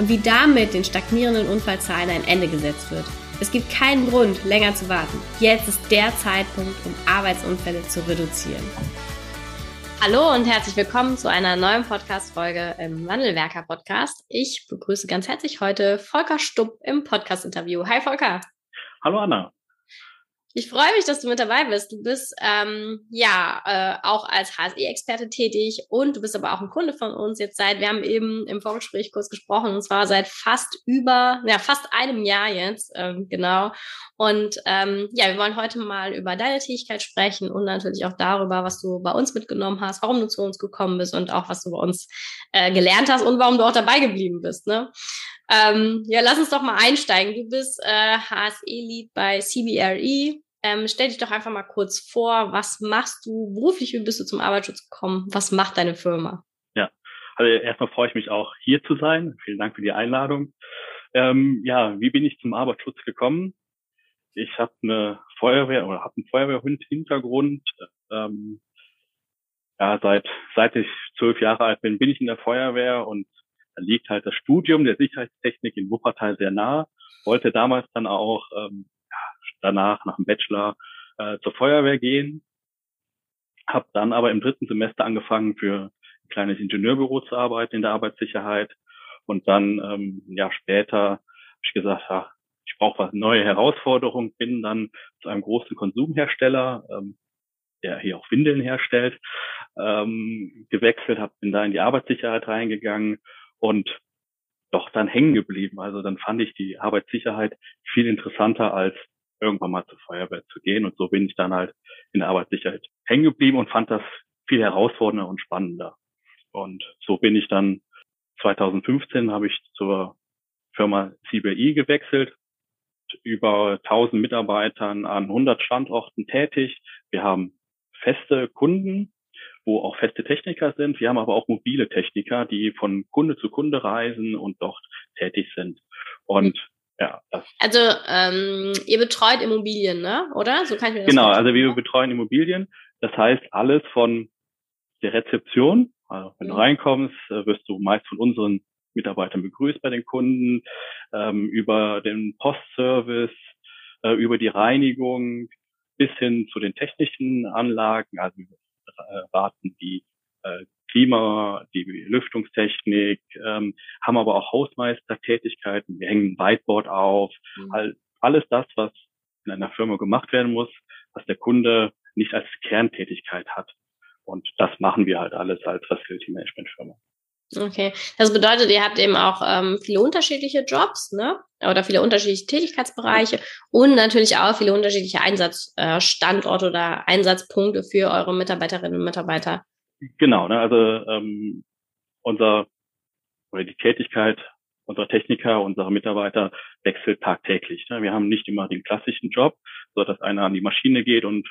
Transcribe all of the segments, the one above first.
und wie damit den stagnierenden Unfallzahlen ein Ende gesetzt wird. Es gibt keinen Grund, länger zu warten. Jetzt ist der Zeitpunkt, um Arbeitsunfälle zu reduzieren. Hallo und herzlich willkommen zu einer neuen Podcast-Folge im Wandelwerker-Podcast. Ich begrüße ganz herzlich heute Volker Stupp im Podcast-Interview. Hi Volker. Hallo Anna. Ich freue mich, dass du mit dabei bist. Du bist ähm, ja äh, auch als HSE-Experte tätig und du bist aber auch ein Kunde von uns jetzt seit, wir haben eben im Vorgespräch kurz gesprochen, und zwar seit fast über, ja, fast einem Jahr jetzt, ähm, genau. Und ähm, ja, wir wollen heute mal über deine Tätigkeit sprechen und natürlich auch darüber, was du bei uns mitgenommen hast, warum du zu uns gekommen bist und auch, was du bei uns äh, gelernt hast und warum du auch dabei geblieben bist. Ne? Ähm, ja, lass uns doch mal einsteigen. Du bist äh, HSE-Lead bei CBRE. Ähm, stell dich doch einfach mal kurz vor, was machst du beruflich, wie bist du zum Arbeitsschutz gekommen, was macht deine Firma? Ja, also erstmal freue ich mich auch hier zu sein. Vielen Dank für die Einladung. Ähm, ja, wie bin ich zum Arbeitsschutz gekommen? Ich habe eine Feuerwehr oder habe einen Feuerwehrhund-Hintergrund. Ähm, ja, seit seit ich zwölf Jahre alt bin, bin ich in der Feuerwehr und da liegt halt das Studium der Sicherheitstechnik in Wuppertal sehr nah. Wollte damals dann auch ähm, danach nach dem Bachelor äh, zur Feuerwehr gehen. Habe dann aber im dritten Semester angefangen für ein kleines Ingenieurbüro zu arbeiten in der Arbeitssicherheit. Und dann ähm, Jahr später habe ich gesagt, ach, ich brauche was neue Herausforderungen, bin dann zu einem großen Konsumhersteller, ähm, der hier auch Windeln herstellt, ähm, gewechselt, habe bin da in die Arbeitssicherheit reingegangen und doch dann hängen geblieben. Also dann fand ich die Arbeitssicherheit viel interessanter als irgendwann mal zur Feuerwehr zu gehen. Und so bin ich dann halt in der Arbeitssicherheit hängen geblieben und fand das viel herausfordernder und spannender. Und so bin ich dann 2015 habe ich zur Firma CBI gewechselt, über 1000 Mitarbeitern an 100 Standorten tätig. Wir haben feste Kunden, wo auch feste Techniker sind. Wir haben aber auch mobile Techniker, die von Kunde zu Kunde reisen und dort tätig sind. Und ja, das also ähm, ihr betreut Immobilien, ne? Oder? So kann ich mir das Genau, also wir betreuen Immobilien. Das heißt alles von der Rezeption. Also wenn mhm. du reinkommst, äh, wirst du meist von unseren Mitarbeitern begrüßt bei den Kunden, ähm, über den Postservice, äh, über die Reinigung bis hin zu den technischen Anlagen. Also wir raten die äh, Klima, die Lüftungstechnik, ähm, haben aber auch Hausmeistertätigkeiten. Wir hängen ein Whiteboard auf. Mhm. All, alles das, was in einer Firma gemacht werden muss, was der Kunde nicht als Kerntätigkeit hat. Und das machen wir halt alles als Facility Management Firma. Okay, das bedeutet, ihr habt eben auch ähm, viele unterschiedliche Jobs, ne? Oder viele unterschiedliche Tätigkeitsbereiche und natürlich auch viele unterschiedliche Einsatzstandorte äh, oder Einsatzpunkte für eure Mitarbeiterinnen und Mitarbeiter. Genau, ne? also ähm, unser oder die Tätigkeit unserer Techniker, unserer Mitarbeiter wechselt tagtäglich. Ne? Wir haben nicht immer den klassischen Job, so dass einer an die Maschine geht und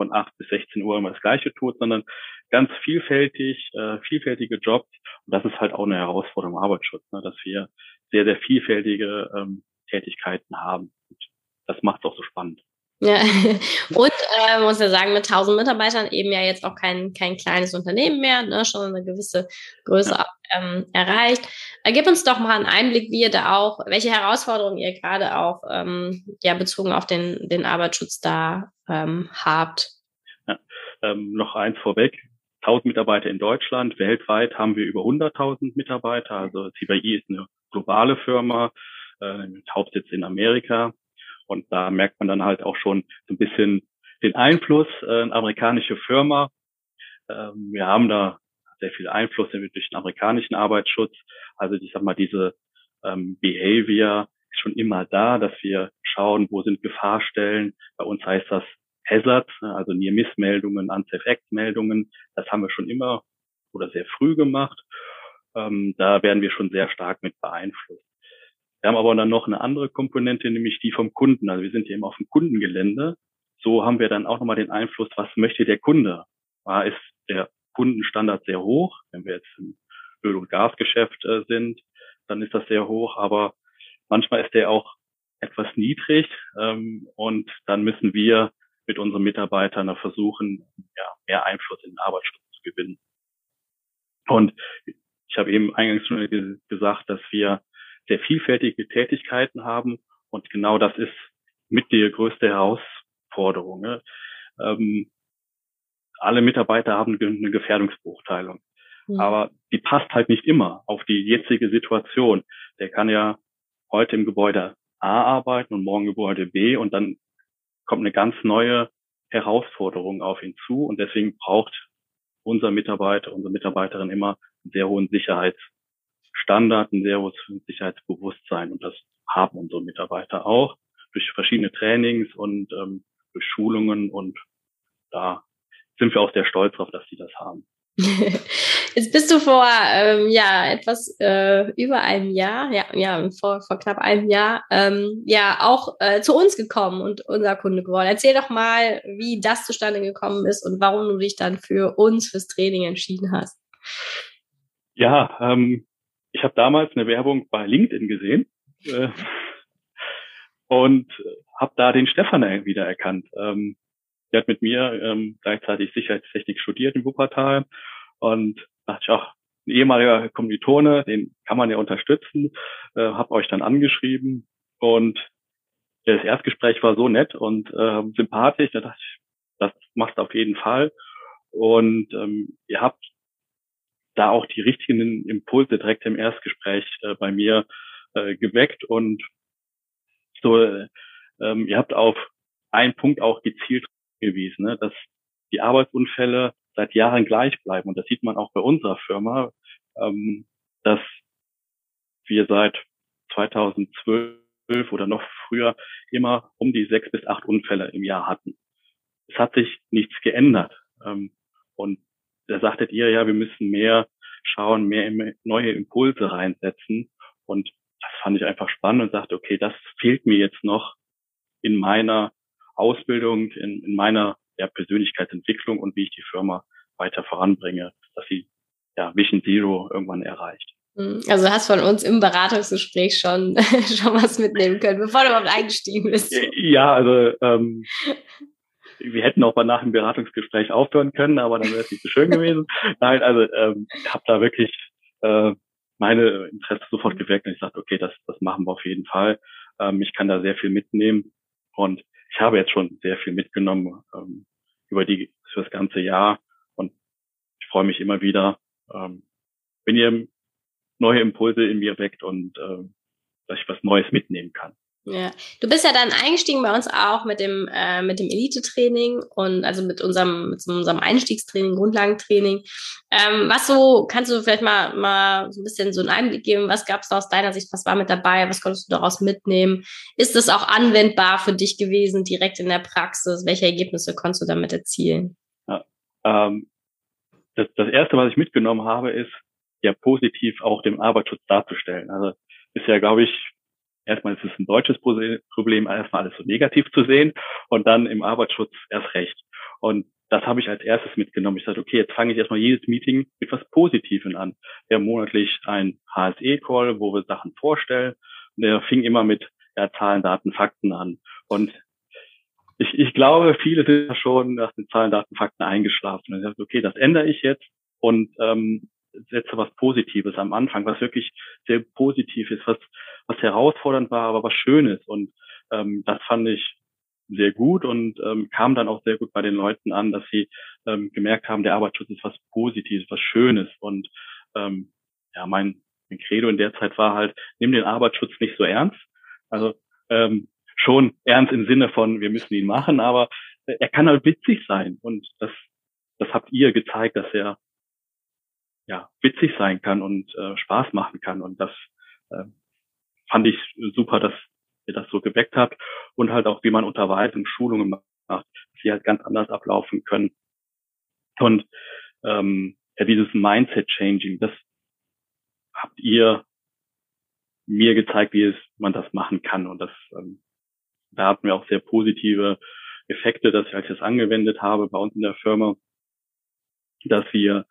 von 8 bis 16 Uhr immer das Gleiche tut, sondern ganz vielfältig, äh, vielfältige Jobs. Und das ist halt auch eine Herausforderung im Arbeitsschutz, ne? dass wir sehr, sehr vielfältige ähm, Tätigkeiten haben. Und das macht es auch so spannend. Ja. Und äh, muss ja sagen, mit 1000 Mitarbeitern eben ja jetzt auch kein, kein kleines Unternehmen mehr, ne, schon eine gewisse Größe ja. ähm, erreicht. Äh, gib uns doch mal einen Einblick, wie ihr da auch, welche Herausforderungen ihr gerade auch ähm, ja bezogen auf den, den Arbeitsschutz da ähm, habt. Ja. Ähm, noch eins vorweg. 1000 Mitarbeiter in Deutschland, weltweit haben wir über 100.000 Mitarbeiter. Also CBI ist eine globale Firma, äh, mit Hauptsitz in Amerika. Und da merkt man dann halt auch schon so ein bisschen den Einfluss, äh, amerikanische Firma. Ähm, wir haben da sehr viel Einfluss durch den amerikanischen Arbeitsschutz. Also ich sag mal, diese ähm, Behavior ist schon immer da, dass wir schauen, wo sind Gefahrstellen. Bei uns heißt das Hazard, ne, also Near-Miss-Meldungen, Unsafe Act-Meldungen. Das haben wir schon immer oder sehr früh gemacht. Ähm, da werden wir schon sehr stark mit beeinflusst. Wir haben aber dann noch eine andere Komponente, nämlich die vom Kunden. Also wir sind hier eben auf dem Kundengelände. So haben wir dann auch nochmal den Einfluss, was möchte der Kunde? Da ist der Kundenstandard sehr hoch. Wenn wir jetzt im Öl- und Gasgeschäft äh, sind, dann ist das sehr hoch. Aber manchmal ist der auch etwas niedrig. Ähm, und dann müssen wir mit unseren Mitarbeitern versuchen, ja, mehr Einfluss in den Arbeitsschutz zu gewinnen. Und ich habe eben eingangs schon gesagt, dass wir sehr vielfältige Tätigkeiten haben und genau das ist mit die größte Herausforderung. Ne? Ähm, alle Mitarbeiter haben eine Gefährdungsbeurteilung. Mhm. Aber die passt halt nicht immer auf die jetzige Situation. Der kann ja heute im Gebäude A arbeiten und morgen im Gebäude B und dann kommt eine ganz neue Herausforderung auf ihn zu und deswegen braucht unser Mitarbeiter, unsere Mitarbeiterin immer einen sehr hohen Sicherheitsstandard, ein sehr hohes Sicherheitsbewusstsein und das haben unsere Mitarbeiter auch durch verschiedene Trainings und ähm, durch Schulungen und da sind wir auch sehr stolz drauf, dass sie das haben. Jetzt bist du vor ähm, ja etwas äh, über einem Jahr, ja, ja vor, vor knapp einem Jahr, ähm, ja auch äh, zu uns gekommen und unser Kunde geworden. Erzähl doch mal, wie das zustande gekommen ist und warum du dich dann für uns fürs Training entschieden hast. Ja, ähm, ich habe damals eine Werbung bei LinkedIn gesehen äh, und habe da den Stefan wieder erkannt. Ähm, der hat mit mir ähm, gleichzeitig Sicherheitstechnik studiert in Wuppertal und dachte ich, ach, ein ehemaliger Kommilitone, den kann man ja unterstützen, äh, habe euch dann angeschrieben und das Erstgespräch war so nett und äh, sympathisch, da dachte ich, das macht auf jeden Fall. Und ähm, ihr habt da auch die richtigen Impulse direkt im Erstgespräch äh, bei mir äh, geweckt und so, äh, ähm, ihr habt auf einen Punkt auch gezielt gewiesen, ne, dass die Arbeitsunfälle seit Jahren gleich bleiben. Und das sieht man auch bei unserer Firma, ähm, dass wir seit 2012 oder noch früher immer um die sechs bis acht Unfälle im Jahr hatten. Es hat sich nichts geändert. Ähm, und da sagtet ihr, ja, wir müssen mehr schauen, mehr neue Impulse reinsetzen. Und das fand ich einfach spannend und sagte, okay, das fehlt mir jetzt noch in meiner Ausbildung, in, in meiner ja, Persönlichkeitsentwicklung und wie ich die Firma weiter voranbringe, dass sie ja, Vision Zero irgendwann erreicht. Mhm. Also hast von uns im Beratungsgespräch schon, schon was mitnehmen können, bevor du überhaupt eingestiegen bist. Ja, also ähm, wir hätten auch mal nach dem Beratungsgespräch aufhören können, aber dann wäre es nicht so schön gewesen. Nein, also ähm, habe da wirklich äh, meine Interesse sofort geweckt und ich sagte, okay, das, das machen wir auf jeden Fall. Ähm, ich kann da sehr viel mitnehmen und ich habe jetzt schon sehr viel mitgenommen ähm, über die für das ganze Jahr und ich freue mich immer wieder, ähm, wenn ihr neue Impulse in mir weckt und ähm, dass ich was Neues mitnehmen kann. Ja, du bist ja dann eingestiegen bei uns auch mit dem äh, mit dem Elite-Training und also mit unserem mit unserem Einstiegstraining, Grundlagentraining. Ähm, was so kannst du vielleicht mal mal so ein bisschen so einen Einblick geben? Was gab es da aus deiner Sicht? Was war mit dabei? Was konntest du daraus mitnehmen? Ist das auch anwendbar für dich gewesen direkt in der Praxis? Welche Ergebnisse konntest du damit erzielen? Ja, ähm, das, das erste, was ich mitgenommen habe, ist ja positiv auch dem Arbeitsschutz darzustellen. Also ist ja, glaube ich, erstmal ist es ein deutsches Problem, erstmal alles so negativ zu sehen und dann im Arbeitsschutz erst recht. Und das habe ich als erstes mitgenommen. Ich sagte, okay, jetzt fange ich erstmal jedes Meeting mit was Positivem an. Wir haben monatlich ein HSE-Call, wo wir Sachen vorstellen. Und der fing immer mit ja, Zahlen, Daten, Fakten an. Und ich, ich glaube, viele sind schon nach den Zahlen, Daten, Fakten eingeschlafen. Und ich sagte, okay, das ändere ich jetzt und ähm, setze was Positives am Anfang, was wirklich sehr positiv ist, was, was herausfordernd war, aber was Schönes. Und ähm, das fand ich sehr gut und ähm, kam dann auch sehr gut bei den Leuten an, dass sie ähm, gemerkt haben, der Arbeitsschutz ist was Positives, was Schönes. Und ähm, ja, mein, mein Credo in der Zeit war halt, nimm den Arbeitsschutz nicht so ernst. Also ähm, schon ernst im Sinne von, wir müssen ihn machen, aber er kann halt witzig sein. Und das, das habt ihr gezeigt, dass er ja, witzig sein kann und äh, Spaß machen kann. Und das äh, fand ich super, dass ihr das so geweckt habt und halt auch, wie man Unterweisung, Schulungen macht, dass sie halt ganz anders ablaufen können. Und ähm, ja, dieses Mindset-Changing, das ihr mir gezeigt, wie es man das machen kann. Und das, ähm, da hatten wir auch sehr positive Effekte, dass ich, als ich das angewendet habe bei uns in der Firma, dass wir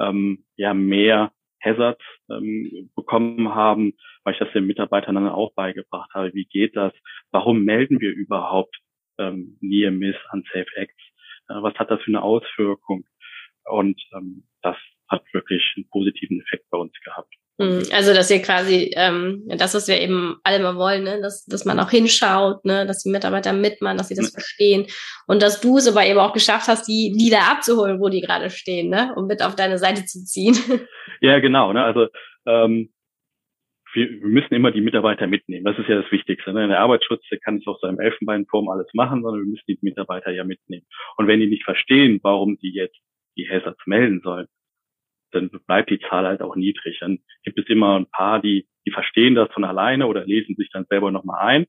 ähm, ja mehr Hazards ähm, bekommen haben, weil ich das den Mitarbeitern dann auch beigebracht habe. Wie geht das? Warum melden wir überhaupt ähm, Near Miss an Safe Acts? Äh, was hat das für eine Auswirkung? Und ähm, das hat wirklich einen positiven Effekt bei uns gehabt. Mhm. Also, dass ihr quasi, ähm, das, was wir eben alle mal wollen, ne? dass, dass man auch hinschaut, ne? dass die Mitarbeiter mitmachen, dass sie das mhm. verstehen und dass du es aber eben auch geschafft hast, die Lieder abzuholen, wo die gerade stehen, ne? um mit auf deine Seite zu ziehen. Ja, genau. Ne? Also, ähm, wir, wir müssen immer die Mitarbeiter mitnehmen. Das ist ja das Wichtigste. Ne? In der Arbeitsschutz der kann nicht auf seinem Elfenbeinturm alles machen, sondern wir müssen die Mitarbeiter ja mitnehmen. Und wenn die nicht verstehen, warum die jetzt die Hazards melden sollen, dann bleibt die Zahl halt auch niedrig. Dann gibt es immer ein paar, die, die verstehen das von alleine oder lesen sich dann selber nochmal ein.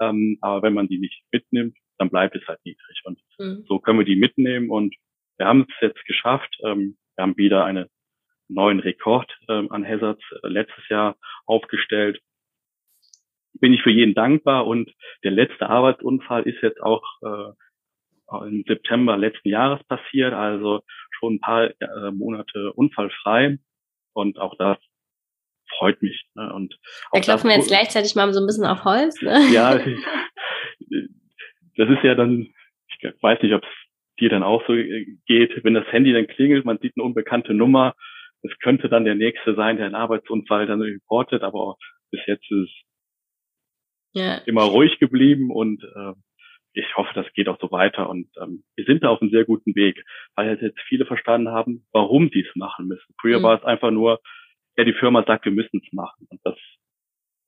Ähm, aber wenn man die nicht mitnimmt, dann bleibt es halt niedrig. Und mhm. so können wir die mitnehmen und wir haben es jetzt geschafft. Ähm, wir haben wieder einen neuen Rekord ähm, an Hazards äh, letztes Jahr aufgestellt. Bin ich für jeden dankbar und der letzte Arbeitsunfall ist jetzt auch äh, im September letzten Jahres passiert, also schon ein paar äh, Monate unfallfrei. Und auch das freut mich. Ne? Und da klopfen wir jetzt gleichzeitig mal so ein bisschen auf Holz. Ne? Ja, das ist ja dann, ich weiß nicht, ob es dir dann auch so geht, wenn das Handy dann klingelt, man sieht eine unbekannte Nummer, es könnte dann der nächste sein, der einen Arbeitsunfall dann reportet, aber bis jetzt ist es ja. immer ruhig geblieben und äh, ich hoffe, das geht auch so weiter und ähm, wir sind da auf einem sehr guten Weg, weil jetzt viele verstanden haben, warum die es machen müssen. Früher mhm. war es einfach nur, ja, die Firma sagt, wir müssen es machen und das.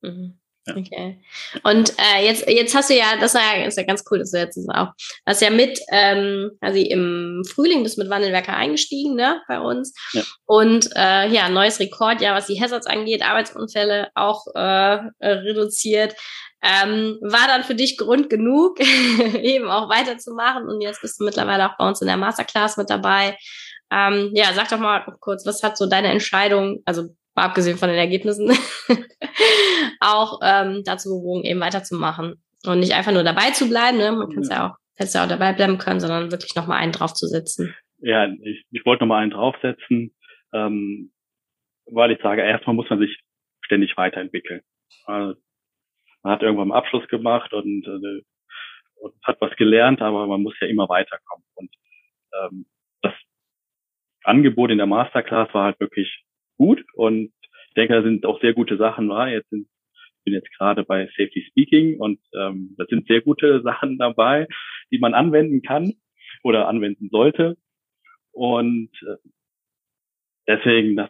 Mhm. Ja. Okay. Und äh, jetzt, jetzt hast du ja, das war ja, ist ja ganz cool, dass du jetzt auch, hast ja mit, ähm, also im Frühling bist mit Wandelwerker eingestiegen, ne, bei uns. Ja. Und äh, ja, neues Rekord, ja, was die Hazards angeht, Arbeitsunfälle auch äh, reduziert. Ähm, war dann für dich Grund genug, eben auch weiterzumachen und jetzt bist du mittlerweile auch bei uns in der Masterclass mit dabei. Ähm, ja, sag doch mal kurz, was hat so deine Entscheidung, also abgesehen von den Ergebnissen, auch ähm, dazu bewogen, eben weiterzumachen und nicht einfach nur dabei zu bleiben, ne? man kann es ja. ja auch, hätte ja auch dabei bleiben können, sondern wirklich nochmal einen draufzusetzen. Ja, ich, ich wollte nochmal einen draufsetzen, ähm, weil ich sage, erstmal muss man sich ständig weiterentwickeln. Also man hat irgendwann einen Abschluss gemacht und, äh, und hat was gelernt, aber man muss ja immer weiterkommen. Und ähm, das Angebot in der Masterclass war halt wirklich gut und ich denke, da sind auch sehr gute Sachen war. Jetzt sind bin jetzt gerade bei Safety Speaking und ähm, da sind sehr gute Sachen dabei, die man anwenden kann oder anwenden sollte. Und äh, deswegen, das,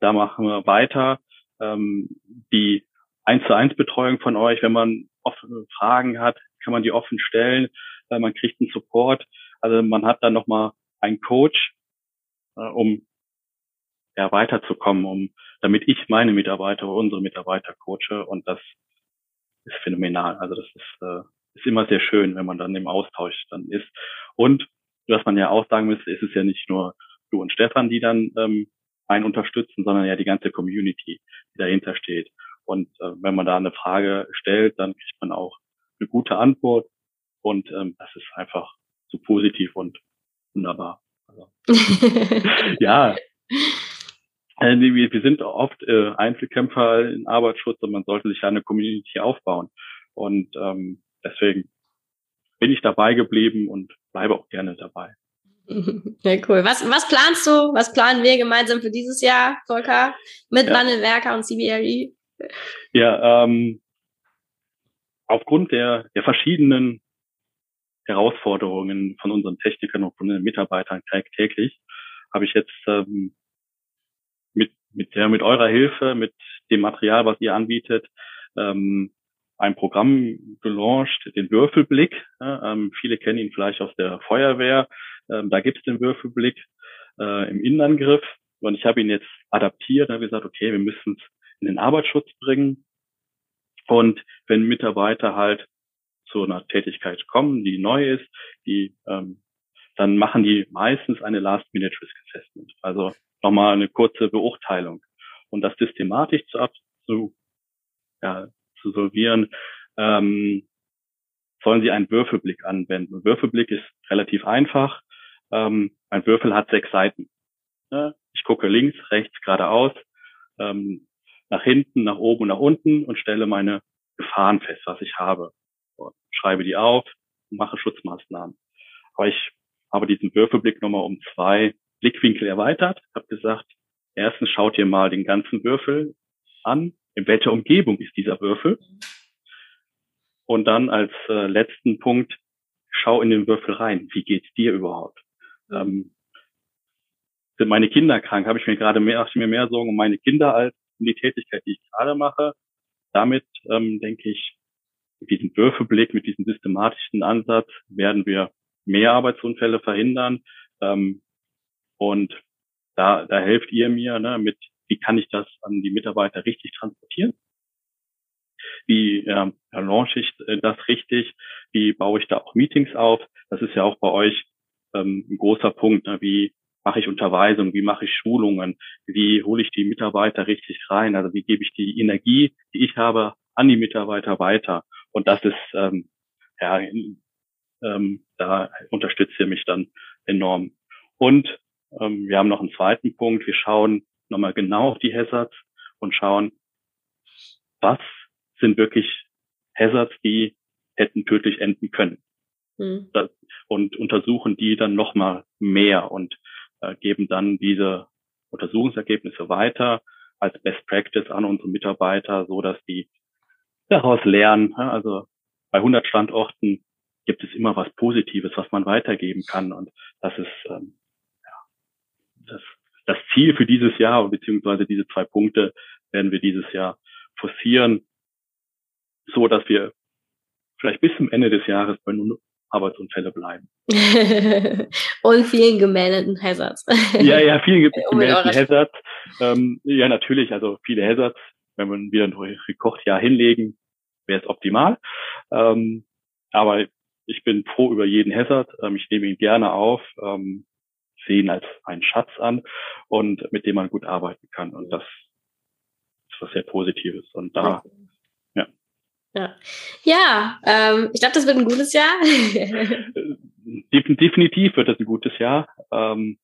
da machen wir weiter. Ähm, die eins zu eins Betreuung von euch. Wenn man offene Fragen hat, kann man die offen stellen. Äh, man kriegt einen Support. Also man hat dann nochmal einen Coach, äh, um ja, weiterzukommen, um damit ich meine Mitarbeiter, unsere Mitarbeiter coache und das ist phänomenal. Also das ist, äh, ist immer sehr schön, wenn man dann im Austausch dann ist. Und was man ja auch sagen müsste, ist es ja nicht nur du und Stefan, die dann ähm, einen unterstützen, sondern ja die ganze Community, die dahinter steht. Und äh, wenn man da eine Frage stellt, dann kriegt man auch eine gute Antwort. Und ähm, das ist einfach so positiv und wunderbar. Also, ja. Äh, wir, wir sind oft äh, Einzelkämpfer in Arbeitsschutz und man sollte sich ja eine Community aufbauen. Und ähm, deswegen bin ich dabei geblieben und bleibe auch gerne dabei. Ja, cool. Was, was planst du? Was planen wir gemeinsam für dieses Jahr, Volker, mit ja. Wandelwerker und CBRE? Ja, ähm, aufgrund der, der verschiedenen Herausforderungen von unseren Technikern und von den Mitarbeitern täglich habe ich jetzt ähm, mit, der, mit eurer Hilfe, mit dem Material, was ihr anbietet, ähm, ein Programm gelauncht, den Würfelblick. Ähm, viele kennen ihn vielleicht aus der Feuerwehr. Ähm, da gibt es den Würfelblick äh, im Innenangriff. Und ich habe ihn jetzt adaptiert habe gesagt, okay, wir müssen es in den Arbeitsschutz bringen. Und wenn Mitarbeiter halt zu einer Tätigkeit kommen, die neu ist, die ähm, dann machen die meistens eine Last-Minute-Risk Assessment. Also nochmal eine kurze Beurteilung. und das systematisch zu, zu, ja, zu solvieren, ähm, sollen Sie einen Würfelblick anwenden. Ein Würfelblick ist relativ einfach. Ähm, ein Würfel hat sechs Seiten. Ich gucke links, rechts, geradeaus, ähm, nach hinten, nach oben und nach unten und stelle meine Gefahren fest, was ich habe. Und schreibe die auf und mache Schutzmaßnahmen. Aber ich habe diesen Würfelblick nochmal um zwei Blickwinkel erweitert. Habe gesagt, erstens schaut ihr mal den ganzen Würfel an. In welcher Umgebung ist dieser Würfel? Und dann als äh, letzten Punkt, schau in den Würfel rein. Wie geht's dir überhaupt? Ähm, sind meine Kinder krank? Habe ich mir gerade mehr, ich mir mehr Sorgen um meine Kinder als um die Tätigkeit, die ich gerade mache? Damit ähm, denke ich, mit diesem Würfelblick, mit diesem systematischen Ansatz werden wir mehr Arbeitsunfälle verhindern. Ähm, und da, da helft ihr mir ne, mit, wie kann ich das an die Mitarbeiter richtig transportieren? Wie äh, launche ich äh, das richtig? Wie baue ich da auch Meetings auf? Das ist ja auch bei euch ähm, ein großer Punkt. Ne? Wie mache ich Unterweisung? Wie mache ich Schulungen? Wie hole ich die Mitarbeiter richtig rein? Also wie gebe ich die Energie, die ich habe, an die Mitarbeiter weiter? Und das ist, ähm, ja, ähm, da unterstützt ihr mich dann enorm. Und ähm, wir haben noch einen zweiten Punkt. Wir schauen nochmal genau auf die Hazards und schauen, was sind wirklich Hazards, die hätten tödlich enden können. Mhm. Das, und untersuchen die dann nochmal mehr und äh, geben dann diese Untersuchungsergebnisse weiter als Best Practice an unsere Mitarbeiter, so dass die daraus lernen. Also bei 100 Standorten gibt es immer was Positives, was man weitergeben kann. Und das ist ähm, das, das Ziel für dieses Jahr, beziehungsweise diese zwei Punkte werden wir dieses Jahr forcieren, so dass wir vielleicht bis zum Ende des Jahres bei nur Arbeitsunfälle bleiben. und vielen gemeldeten Hazards. ja, ja, vielen gemeldeten Hazards. Ähm, ja, natürlich, also viele Hazards. Wenn wir wieder ein Rekordjahr hinlegen, wäre es optimal. Ähm, aber ich bin froh über jeden Hazard. Ähm, ich nehme ihn gerne auf, ähm, sehe ihn als einen Schatz an und mit dem man gut arbeiten kann. Und das ist was sehr Positives. Und da, ja. Ja, ja ähm, ich glaube, das wird ein gutes Jahr. Definitiv wird das ein gutes Jahr. Ähm,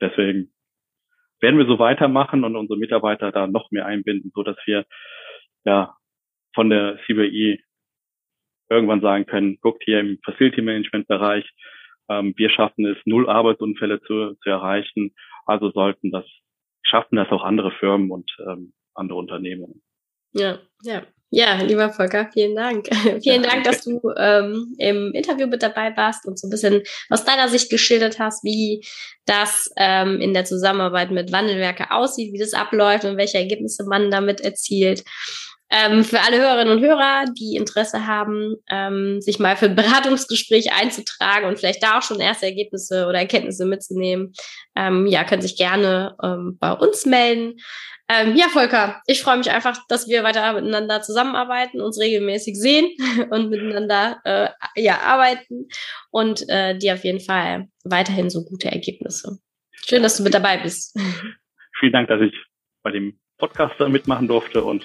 deswegen werden wir so weitermachen und unsere Mitarbeiter da noch mehr einbinden, so dass wir ja von der CBI irgendwann sagen können, guckt hier im Facility Management Bereich, ähm, wir schaffen es, null Arbeitsunfälle zu, zu erreichen. Also sollten das, schaffen das auch andere Firmen und ähm, andere Unternehmen. Ja, ja. Ja, lieber Volker, vielen Dank. vielen ja, Dank, dass du ähm, im Interview mit dabei warst und so ein bisschen aus deiner Sicht geschildert hast, wie das ähm, in der Zusammenarbeit mit Wandelwerke aussieht, wie das abläuft und welche Ergebnisse man damit erzielt. Ähm, für alle Hörerinnen und Hörer, die Interesse haben, ähm, sich mal für ein Beratungsgespräch einzutragen und vielleicht da auch schon erste Ergebnisse oder Erkenntnisse mitzunehmen, ähm, ja, können sich gerne ähm, bei uns melden. Ähm, ja, Volker, ich freue mich einfach, dass wir weiter miteinander zusammenarbeiten, uns regelmäßig sehen und miteinander äh, ja, arbeiten und äh, dir auf jeden Fall weiterhin so gute Ergebnisse. Schön, dass du mit dabei bist. Vielen Dank, dass ich bei dem Podcast mitmachen durfte und